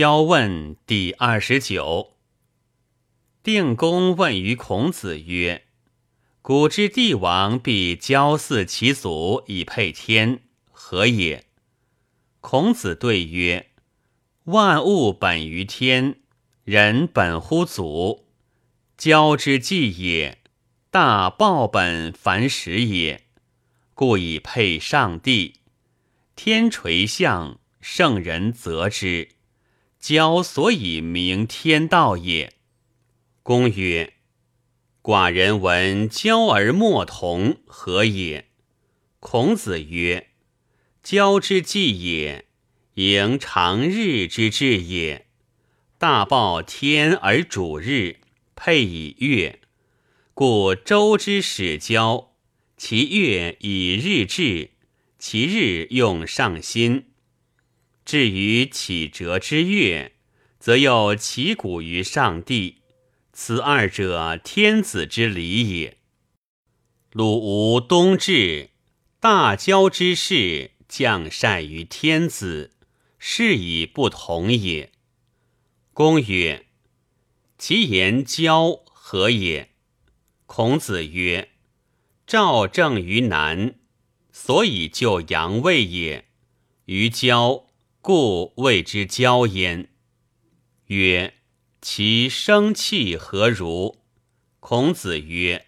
交问第二十九。定公问于孔子曰：“古之帝王必交祀其祖以配天，何也？”孔子对曰：“万物本于天，人本乎祖。交之祭也，大报本凡始也，故以配上帝。天垂象，圣人择之。”交所以明天道也。公曰：“寡人闻交而莫同，何也？”孔子曰：“交之计也，迎长日之至也。大报天而主日，配以月，故周之始交，其月以日至，其日用上心。”至于启哲之月，则又其古于上帝，此二者天子之礼也。鲁无冬至，大郊之事，降善于天子，是以不同也。公曰：“其言交何也？”孔子曰：“赵正于南，所以就阳位也。于郊。”故谓之交焉。曰：其生气何如？孔子曰：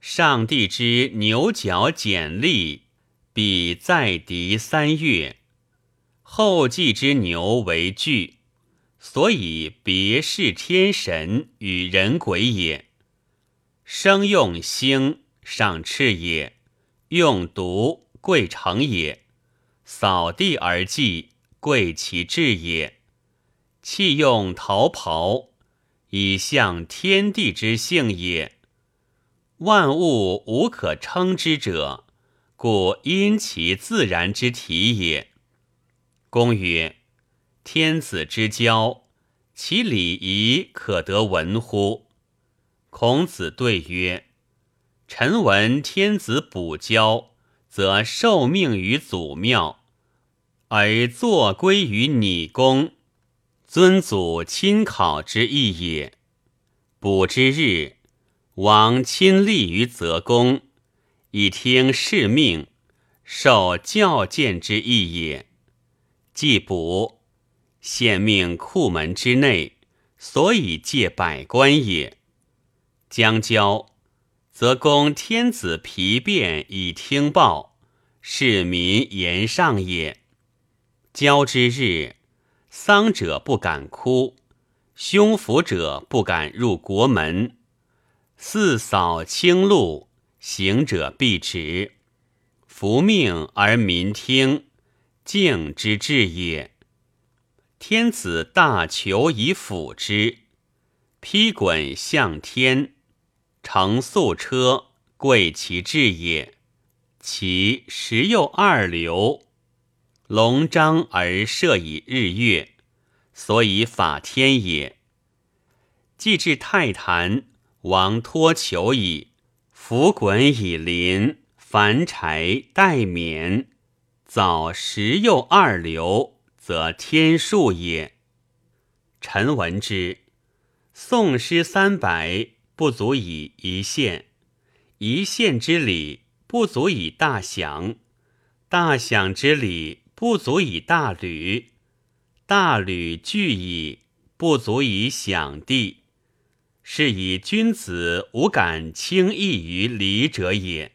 上帝之牛角简利，比在敌三月。后继之牛为惧，所以别视天神与人鬼也。生用星，上赤也；用毒，贵成也。扫地而祭，贵其志也。弃用桃袍，以象天地之性也。万物无可称之者，故因其自然之体也。公曰：天子之交，其礼仪可得闻乎？孔子对曰：臣闻天子补交，则受命于祖庙。而坐归于拟公，尊祖亲考之意也。卜之日，王亲立于泽公，以听世命，受教见之意也。既卜，献命库门之内，所以借百官也。将交，则公天子皮变以听报，市民言上也。交之日，丧者不敢哭，凶服者不敢入国门。四扫清路，行者必止。服命而民听，敬之至也。天子大求以辅之，披滚向天，乘素车，贵其志也。其时又二流。龙章而射以日月，所以法天也。既至泰坛，王托求矣，浮滚以临，凡柴待免。早时又二流，则天数也。臣闻之，宋诗三百不足以一县，一县之礼不足以大享，大享之礼。不足以大吕，大吕具矣，不足以享地。是以君子无敢轻易于礼者也。